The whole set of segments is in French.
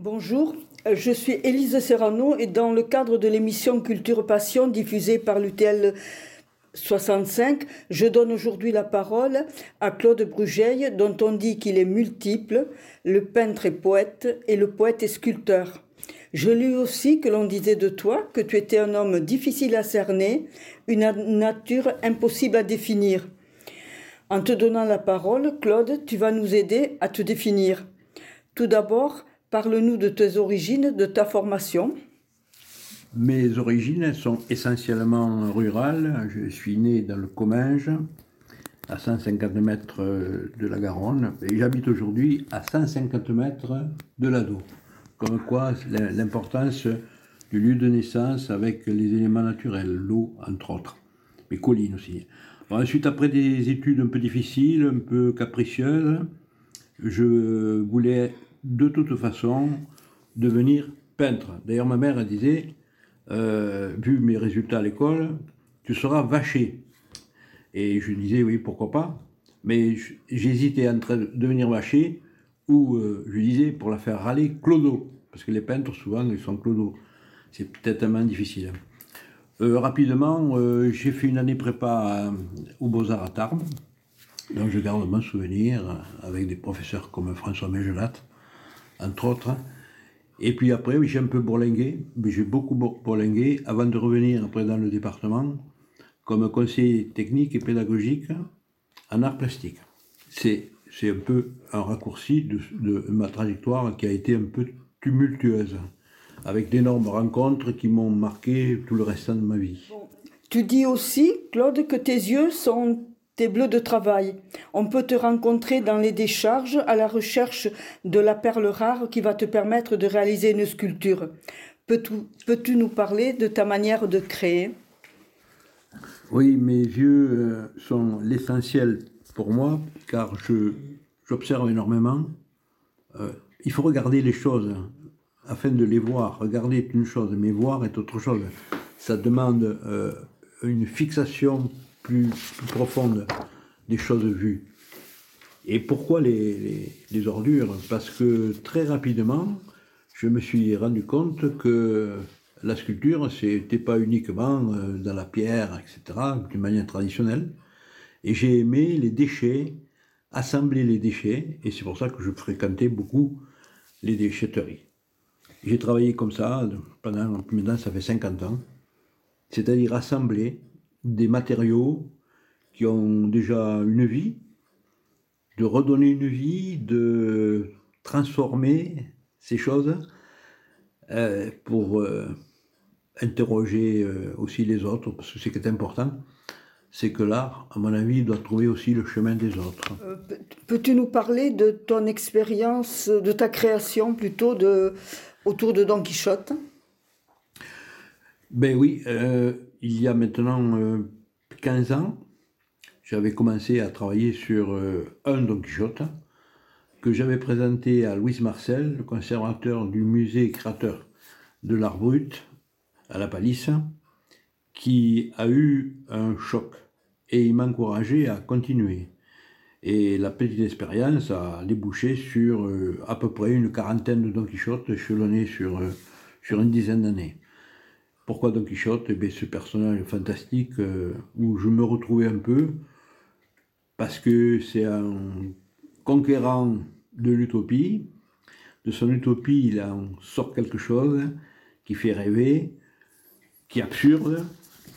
Bonjour, je suis Élise Serrano et dans le cadre de l'émission Culture Passion diffusée par l'UTL 65, je donne aujourd'hui la parole à Claude Brugeil dont on dit qu'il est multiple, le peintre et poète et le poète et sculpteur. Je lus aussi que l'on disait de toi que tu étais un homme difficile à cerner, une nature impossible à définir. En te donnant la parole, Claude, tu vas nous aider à te définir. Tout d'abord, parle-nous de tes origines, de ta formation. Mes origines sont essentiellement rurales. Je suis né dans le Comminges, à 150 mètres de la Garonne, et j'habite aujourd'hui à 150 mètres de l'Ado. Comme quoi, l'importance du lieu de naissance avec les éléments naturels, l'eau entre autres, mais collines aussi. ensuite, après des études un peu difficiles, un peu capricieuses, je voulais de toute façon devenir peintre. D'ailleurs, ma mère disait, euh, vu mes résultats à l'école, tu seras vaché. Et je disais, oui, pourquoi pas. Mais j'hésitais entre devenir vaché ou euh, je disais, pour la faire râler, clodo. Parce que les peintres, souvent, ils sont clodo. C'est peut-être peu difficile. Euh, rapidement, j'ai fait une année prépa au Beaux-Arts à Tarbes, dont je garde mon souvenir avec des professeurs comme François Mégelat, entre autres. Et puis après, j'ai un peu bourlingué, j'ai beaucoup bourlingué avant de revenir après dans le département comme conseiller technique et pédagogique en art plastique. C'est, c'est un peu un raccourci de, de, ma trajectoire qui a été un peu tumultueuse, avec d'énormes rencontres qui m'ont marqué tout le restant de ma vie. Tu dis aussi, Claude, que tes yeux sont tes bleus de travail. On peut te rencontrer dans les décharges à la recherche de la perle rare qui va te permettre de réaliser une sculpture. Peux-tu nous parler de ta manière de créer? Oui, mes yeux euh, sont l'essentiel pour moi car j'observe énormément. Euh, il faut regarder les choses afin de les voir. Regarder est une chose, mais voir est autre chose. Ça demande euh, une fixation plus, profonde des choses vues. Et pourquoi les, ordures? Parce que très rapidement, je me suis rendu compte que la sculpture, c'était pas uniquement euh, dans la pierre, etc., d'une manière traditionnelle. Et j'ai aimé les déchets, assembler les déchets, et c'est pour ça que je fréquentais beaucoup les déchetteries. J'ai travaillé comme ça pendant, maintenant ça fait 50 ans, c'est-à-dire assembler des matériaux qui ont déjà une vie, de redonner une vie, de transformer ces choses euh, pour euh, interroger euh, aussi les autres, parce que ce qui est important, c'est que l'art, à mon avis, doit trouver aussi le chemin des autres. Peux-tu nous parler de ton expérience, de ta création plutôt de, autour de Don Quichotte? Ben oui, il y a maintenant 15 ans, j'avais commencé à travailler sur euh, un Don Quichotte que j'avais présenté à Louis Marcel, le conservateur du musée créateur de l'art brut à la Palisse, qui a eu un choc et il m'a encouragé à continuer. Et la petite expérience a débouché sur euh, à peu près une quarantaine de Don Quichotte échelonnés euh, sur une dizaine d'années. Pourquoi Don Quichotte? Eh Ce personnage fantastique euh, où je me retrouvais un peu, parce que c'est un conquérant de l'utopie. De son utopie, il en sort quelque chose qui fait rêver, qui est absurde,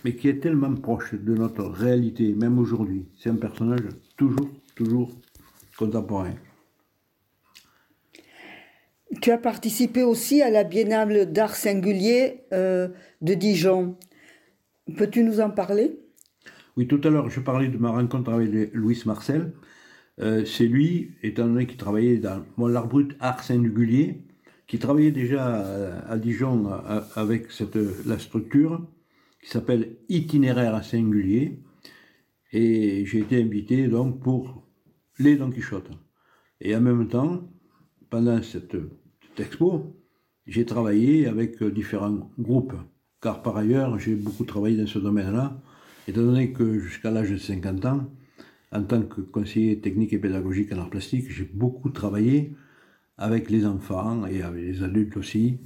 mais qui est tellement proche de notre réalité, même aujourd'hui. C'est un personnage toujours, toujours contemporain. Tu as participé aussi à la Biennale d'art singulier euh, de Dijon. Peux-tu nous en parler? Oui, tout à l'heure, je parlais de ma rencontre avec Louis Marcel. Euh, c'est lui, étant donné qu'il travaillait dans l'art brut art singulier, qui travaillait déjà à, Dijon avec la structure qui s'appelle Itinéraire singulier. Et j'ai été invité donc pour les Don Quichotte. Et en même temps, pendant cette expo, j'ai travaillé avec euh, différents groupes, car par ailleurs, j'ai beaucoup travaillé dans ce domaine-là, étant donné que jusqu'à l'âge de 50 ans, en tant que conseiller technique et pédagogique en art plastique, j'ai beaucoup travaillé avec les enfants et avec les adultes aussi,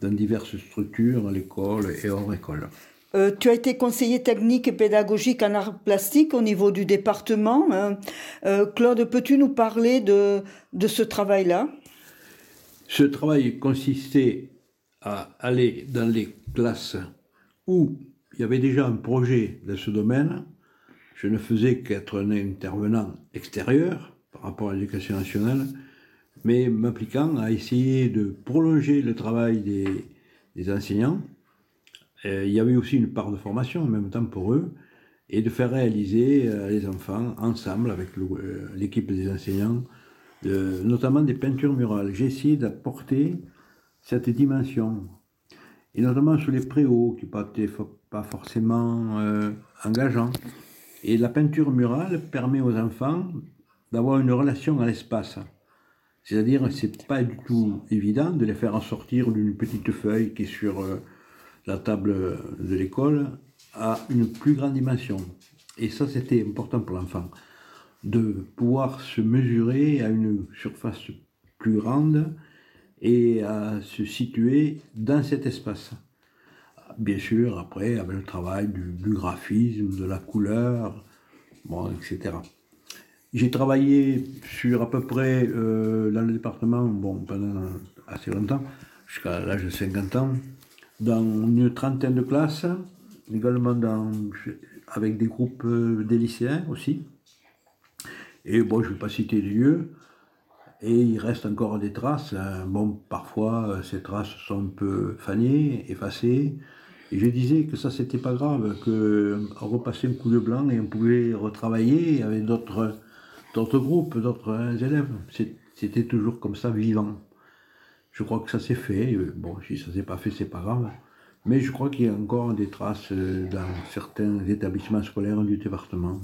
dans diverses structures, à l'école et hors école. Euh, tu as été conseiller technique et pédagogique en art plastique au niveau du département. Hein. Euh, Claude, peux-tu nous parler de, de ce travail-là? Ce travail consistait à aller dans les classes où il y avait déjà un projet dans ce domaine. Je ne faisais qu'être un intervenant extérieur par rapport à l'éducation nationale, mais m'appliquant à essayer de prolonger le travail des, enseignants il y avait aussi une part de formation en même temps pour eux et de faire réaliser euh, les enfants ensemble avec euh, l'équipe des enseignants, notamment des peintures murales. J'ai essayé d'apporter cette dimension, et notamment sur les préaux qui n'étaient pas forcément engageants. Et la peinture murale permet aux enfants d'avoir une relation à l'espace. C'est-à-dire, c'est pas du tout évident de les faire en sortir d'une petite feuille qui est sur la table de l'école a une plus grande dimension. Et ça, c'était important pour l'enfant, de pouvoir se mesurer à une surface plus grande et à se situer dans cet espace. Bien sûr, après, avec le travail du, graphisme, de la couleur, bon, etc. J'ai travaillé sur à peu près, euh, dans le département, bon, pendant assez longtemps, jusqu'à l'âge de 50 ans, dans une trentaine de classes, également dans, avec des groupes euh, des lycéens aussi. Et bon, je ne vais pas citer les lieux. Et il reste encore des traces. Hein. Bon, parfois, euh, ces traces sont un peu fanées, effacées. Et je disais que ça, c'était pas grave, qu'on repassait un coup de blanc et on pouvait retravailler avec d'autres, groupes, d'autres élèves. C'était toujours comme ça, vivant. Je crois que ça s'est fait. Bon, si ça s'est pas fait, c'est pas grave. Mais je crois qu'il y a encore des traces euh, dans certains établissements scolaires du département.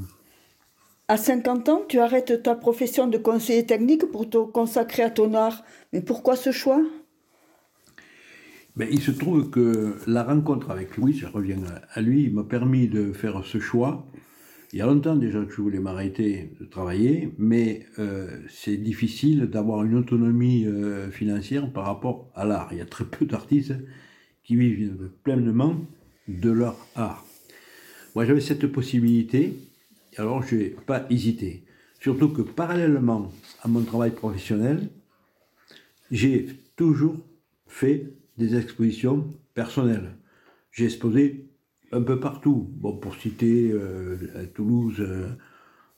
À 50 ans, tu arrêtes ta profession de conseiller technique pour te consacrer à ton art. Mais pourquoi ce choix? Ben, Il se trouve que la rencontre avec Louis, je reviens à lui, m'a permis de faire ce choix il y a longtemps déjà que je voulais m'arrêter de travailler, mais euh, c'est difficile d'avoir une autonomie euh, financière par rapport à l'art. Il y a très peu d'artistes qui vivent pleinement de leur art. Moi, j'avais cette possibilité, alors je n'ai pas hésité. Surtout que parallèlement à mon travail professionnel, j'ai toujours fait des expositions personnelles. J'ai exposé un peu partout. Bon, pour citer euh, à Toulouse, euh,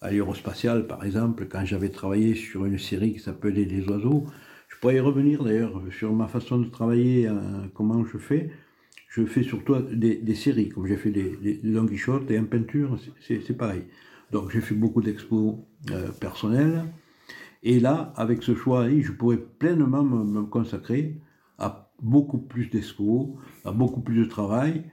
à l'aérospatiale par exemple, quand j'avais travaillé sur une série qui s'appelait Les oiseaux, je pourrais y revenir d'ailleurs sur ma façon de travailler, euh, comment je fais. Je fais surtout des, séries, comme j'ai fait des, des, Don Quichotte et en peinture, c'est pareil. Donc j'ai fait beaucoup d'expos personnels. Et là, avec ce choix je pourrais pleinement me, consacrer à beaucoup plus d'expos, à beaucoup plus de travail,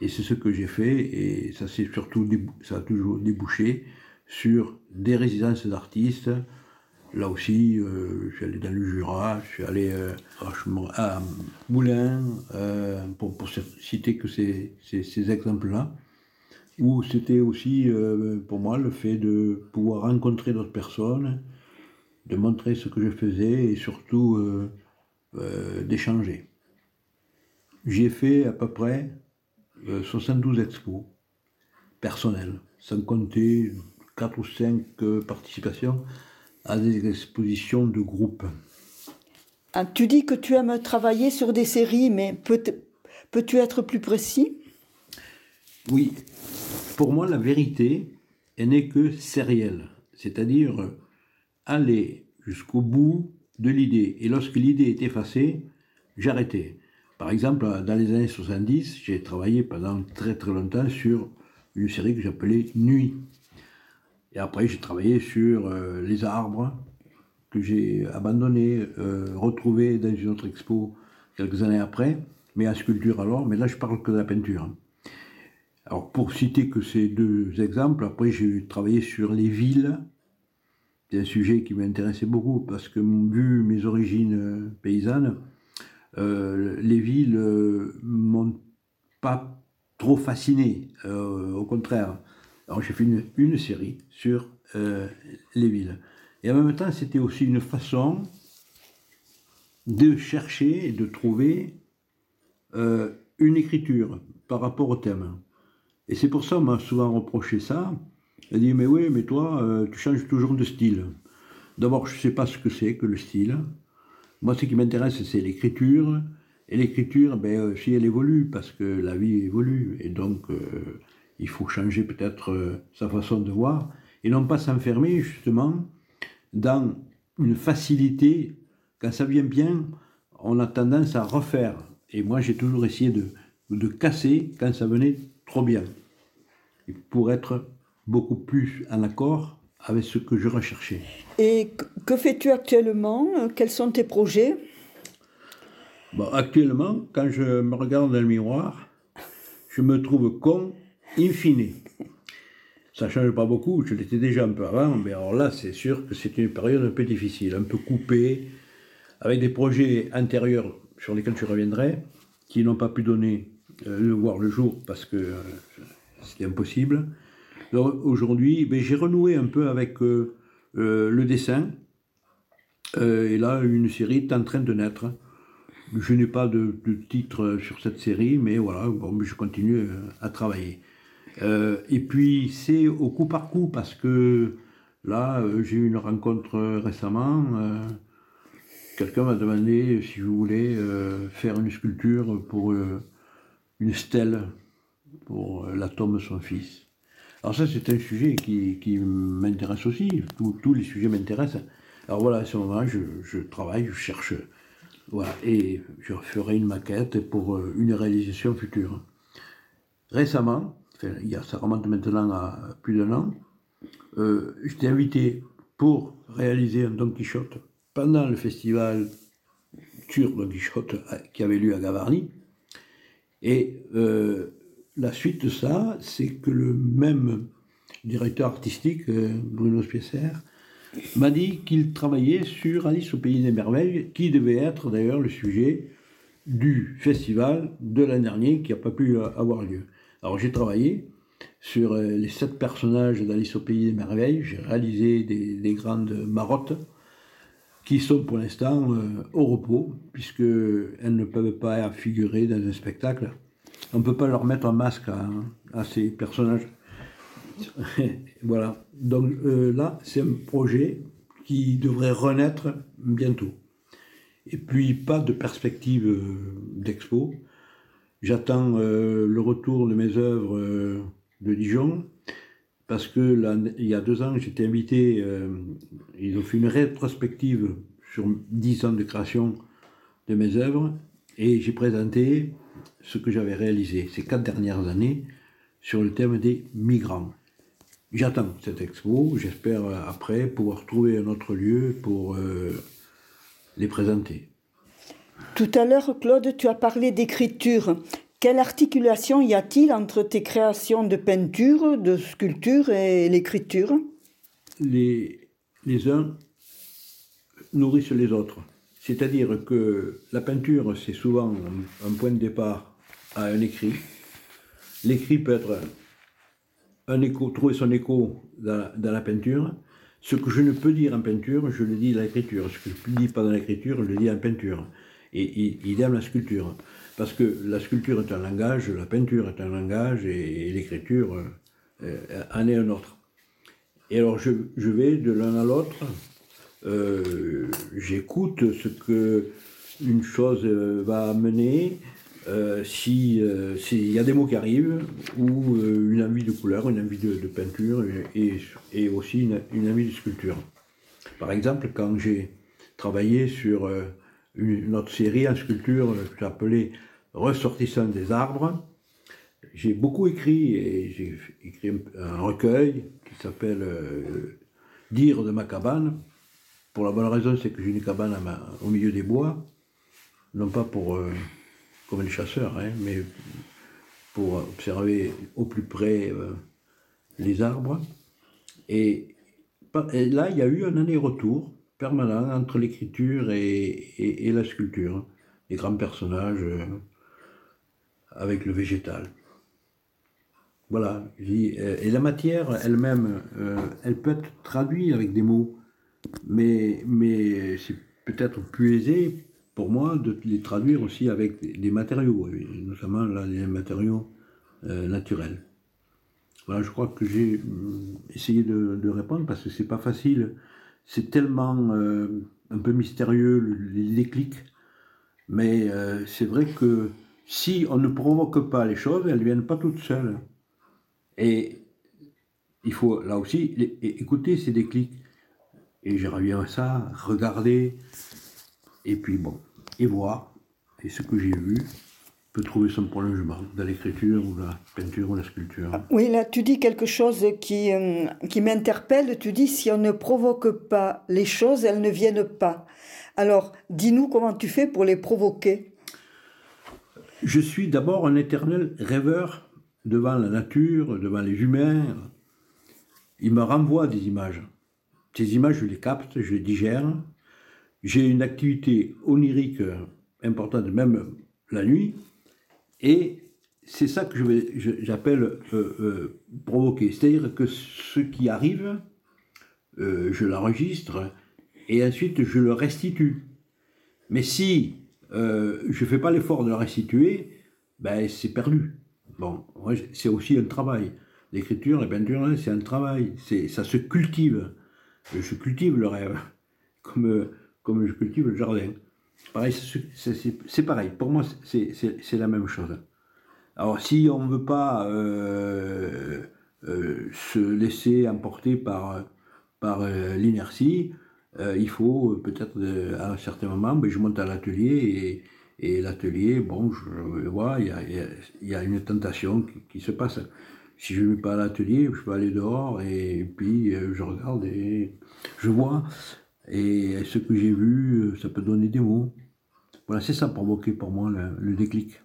et c'est ce que j'ai fait, et ça, surtout, ça a toujours débouché sur des résidences d'artistes. Là aussi, euh, je suis allé dans le Jura, je suis allé euh, à Moulins, euh, pour, pour, citer que ces, ces, ces exemples-là, où c'était aussi pour moi le fait de pouvoir rencontrer d'autres personnes, de montrer ce que je faisais et surtout d'échanger. J'ai fait à peu près 72 euh, expos personnels, sans compter 4 ou 5 euh, participations à des expositions de groupe. Ah, tu dis que tu aimes travailler sur des séries, mais peux-tu être plus précis? Oui. Pour moi, la vérité n'est que sérielle, c'est-à-dire aller jusqu'au bout de l'idée. Et lorsque l'idée est effacée, j'arrêtais. Par exemple, dans les années 70, j'ai travaillé pendant très très longtemps sur une série que j'appelais Nuit. Et après, j'ai travaillé sur euh, les arbres que j'ai abandonnés, euh, retrouvés dans une autre expo quelques années après, mais en sculpture alors, mais là je parle que de la peinture. Alors pour citer que ces deux exemples, après j'ai travaillé sur les villes, c'est un sujet qui m'intéressait beaucoup parce que vu mes origines euh, paysannes, les villes m'ont pas trop fasciné, au contraire. Alors j'ai fait une, série sur les villes. Et en même temps, c'était aussi une façon de chercher et de trouver euh, une écriture par rapport au thème. Et c'est pour ça qu'on m'a souvent reproché ça. Elle dit, mais oui, mais toi, euh, tu changes toujours de style. D'abord, je ne sais pas ce que c'est que le style. Moi, ce qui m'intéresse, c'est l'écriture. Et l'écriture, ben, euh, si elle évolue, parce que la vie évolue, et donc il faut changer peut-être sa façon de voir, et non pas s'enfermer justement dans une facilité. Quand ça vient bien, on a tendance à refaire. Et moi, j'ai toujours essayé de, de casser quand ça venait trop bien. pour être beaucoup plus en accord avec ce que je recherchais. Et que fais-tu actuellement? Quels sont tes projets? Bon, Actuellement, quand je me regarde dans le miroir, je me trouve con, in fine. Ça ne change pas beaucoup, je l'étais déjà un peu avant, mais alors là, c'est sûr que c'est une période un peu difficile, un peu coupée, avec des projets intérieurs sur lesquels je reviendrai, qui n'ont pas pu donner euh, le voir le jour parce que euh, c'était impossible. Aujourd'hui, ben, j'ai renoué un peu avec euh, le dessin. et là, une série est en train de naître. Je n'ai pas de, titre sur cette série, mais voilà, bon, je continue à travailler. Et puis, c'est au coup par coup, parce que là, j'ai eu une rencontre récemment. Quelqu'un m'a demandé si je voulais faire une sculpture pour une stèle pour la tombe de son fils. Alors ça, c'est un sujet qui, m'intéresse aussi. tous les sujets m'intéressent. Alors voilà, à ce moment, je, je travaille, je cherche. Voilà, et je ferai une maquette pour euh, une réalisation future. Récemment, il y a, ça remonte maintenant à plus d'un an, euh, j'étais invité pour réaliser un Don Quichotte pendant le festival sur Don Quichotte euh, qui avait lieu à Gavarnie. Et euh, la suite de ça, c'est que le même directeur artistique, Bruno Spiesser, m'a dit qu'il travaillait sur Alice au Pays des Merveilles, qui devait être d'ailleurs le sujet du festival de l'année dernière qui n'a pas pu avoir lieu. Alors j'ai travaillé sur euh, les sept personnages d'Alice au Pays des Merveilles, j'ai réalisé des, des, grandes marottes qui sont pour l'instant euh, au repos, puisqu'elles ne peuvent pas figurer dans un spectacle. On ne peut pas leur mettre un masque à, ces personnages. voilà. Donc euh, là, c'est un projet qui devrait renaître bientôt. Et puis, pas de perspective d'expo. J'attends le retour de mes œuvres de Dijon, parce que il y a deux ans, j'étais invité, euh, ils ont fait une rétrospective sur dix ans de création de mes œuvres, et j'ai présenté ce que j'avais réalisé ces quatre dernières années sur le thème des migrants. J'attends cette expo, j'espère euh, après pouvoir trouver un autre lieu pour euh, les présenter. Tout à l'heure, Claude, tu as parlé d'écriture. Quelle articulation y a-t-il entre tes créations de peinture, de sculpture et l'écriture? Les, les uns nourrissent les autres. C'est-à-dire que la peinture, c'est souvent un, point de départ à un écrit. L'écrit peut être un écho, trouver son écho dans, la peinture. Ce que je ne peux dire en peinture, je le dis dans l'écriture. Ce que je ne dis pas dans l'écriture, je le dis en peinture. Et idem la sculpture. Parce que la sculpture est un langage, la peinture est un langage et, l'écriture euh, en est un autre. Et alors je, vais de l'un à l'autre, euh, j'écoute ce que une chose euh, va amener, s'il y a des mots qui arrivent, ou une envie de couleur, une envie de, peinture, et, aussi une, envie de sculpture. Par exemple, quand j'ai travaillé sur une, autre série en sculpture que j'appelais ressortissant des arbres. J'ai beaucoup écrit et j'ai écrit un, recueil qui s'appelle euh, Dire de ma cabane. Pour la bonne raison, c'est que j'ai une cabane au milieu des bois, non pas pour euh, comme les chasseurs, hein, mais pour observer au plus près euh, les arbres. Et, là, il y a eu un aller-retour permanent entre l'écriture et, la sculpture. Les grands personnages avec le végétal. Voilà. Euh, et la matière elle-même, euh, elle peut être traduite avec des mots, mais, mais c'est peut-être plus aisé pour moi de les traduire aussi avec des matériaux, notamment là, les matériaux euh, naturels. Voilà, je crois que j'ai essayé de, répondre parce que c'est pas facile. C'est tellement un peu mystérieux les déclics, mais c'est vrai que si on ne provoque pas les choses, elles ne viennent pas toutes seules. Et il faut là aussi écouter ces déclics. Et je reviens à ça, regarder, et puis bon, et voir. Et ce que j'ai vu peut trouver son prolongement dans l'écriture ou la peinture ou la sculpture. Ah, oui, là tu dis quelque chose qui, euh, qui m'interpelle. Tu dis si on ne provoque pas les choses, elles ne viennent pas. Alors, dis-nous comment tu fais pour les provoquer. Je suis d'abord un éternel rêveur devant la nature, devant les humains, il me renvoie des images. Ces images, je les capte, je les digère. J'ai une activité onirique importante, même la nuit. Et c'est ça que j'appelle euh, euh, provoquer. C'est-à-dire que ce qui arrive, euh, je l'enregistre et ensuite je le restitue. Mais si je ne fais pas l'effort de le restituer, ben, c'est perdu. Bon, c'est aussi un travail. L'écriture, la peinture, c'est un travail, ça se cultive. Je cultive le rêve, comme, comme je cultive le jardin. Pareil, c'est, pareil, pour moi, c'est, la même chose. Alors, si on ne veut pas euh, euh, se laisser emporter par, par euh, l'inertie, il faut peut-être à un certain moment, ben, je monte à l'atelier et, et l'atelier, bon, je vois, il y a, y a, une tentation qui, qui se passe si je ne vais pas à l'atelier, je peux aller dehors et puis je regarde et je vois. Et ce que j'ai vu, euh, ça peut donner des mots. Voilà, c'est ça provoqué pour moi le, déclic.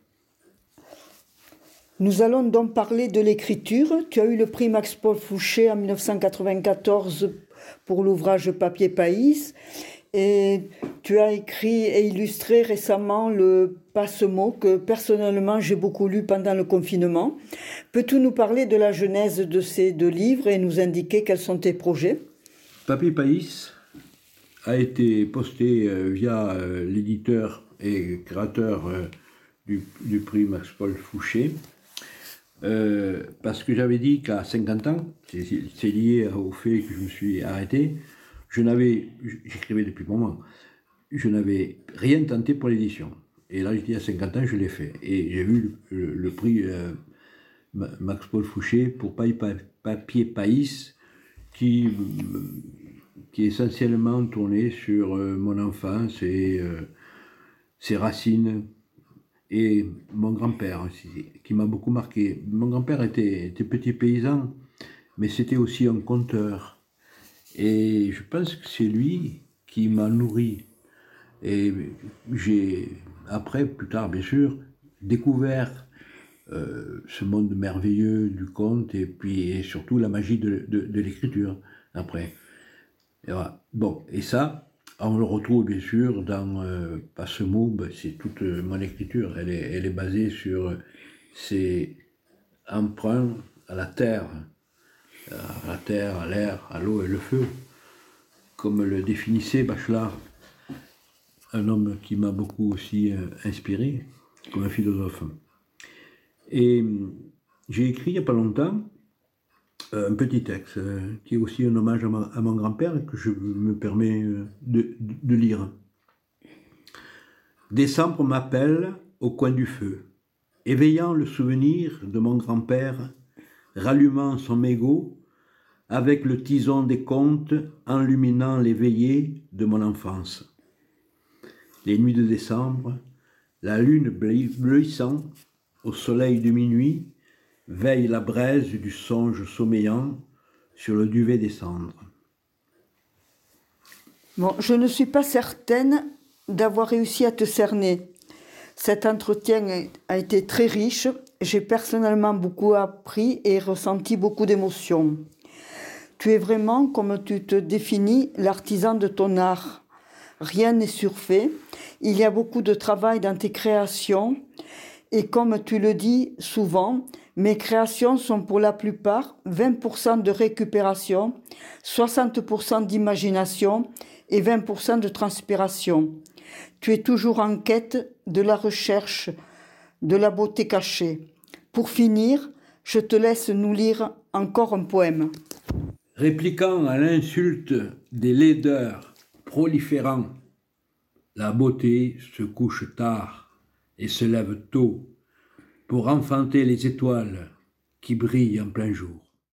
Nous allons donc parler de l'écriture. Tu as eu le prix Max Paul Fouché en 1994 pour l'ouvrage Papier Pays. Et tu as écrit et illustré récemment le passe-mot que personnellement j'ai beaucoup lu pendant le confinement. Peux-tu nous parler de la genèse de ces deux livres et nous indiquer quels sont tes projets? Papier Pays a été posté euh, via euh, l'éditeur et créateur euh, du, prix Max Paul Fouché. parce que j'avais dit qu'à 50 ans, c'est lié au fait que je me suis arrêté, je n'avais, j'écrivais depuis un moment, je n'avais rien tenté pour l'édition. Et là, j'étais à 50 ans, je l'ai fait. Et j'ai eu le, prix euh, Max Paul Fouché pour Papier Païs, qui, qui est essentiellement tourné sur euh, mon enfance et euh, ses racines et mon grand-père, qui m'a beaucoup marqué. Mon grand-père était, petit paysan, mais c'était aussi un conteur. Et je pense que c'est lui qui m'a nourri. Et j'ai, après, plus tard, bien sûr, découvert euh, ce monde merveilleux du conte et puis surtout la magie de, l'écriture après. Bon, et ça, on le retrouve bien sûr dans euh, pas ce mot, ben, c'est toute mon écriture. Elle est, elle est basée sur ces emprunts à la terre, à la terre, à l'air, à l'eau et le feu, comme le définissait Bachelard, un homme qui m'a beaucoup aussi euh, inspiré comme un philosophe. Et euh, j'ai écrit il n'y a pas longtemps un petit texte qui est aussi un hommage à, mon grand-père que je me permets de, de lire. Décembre m'appelle au coin du feu, éveillant le souvenir de mon grand-père, rallumant son mégot avec le tison des contes enluminant les veillées de mon enfance. Les nuits de décembre, la lune bleuissant au soleil de minuit veille la braise du songe sommeillant sur le duvet des cendres. Bon, je ne suis pas certaine d'avoir réussi à te cerner. Cet entretien a été très riche. J'ai personnellement beaucoup appris et ressenti beaucoup d'émotions. Tu es vraiment, comme tu te définis, l'artisan de ton art. Rien n'est surfait. Il y a beaucoup de travail dans tes créations. Et comme tu le dis souvent, mes créations sont pour la plupart 20% de récupération, 60% d'imagination et 20% de transpiration. Tu es toujours en quête de la recherche, de la beauté cachée. Pour finir, je te laisse nous lire encore un poème. Répliquant à l'insulte des laideurs proliférants, la beauté se couche tard et se lève tôt pour enfanter les étoiles qui brillent en plein jour.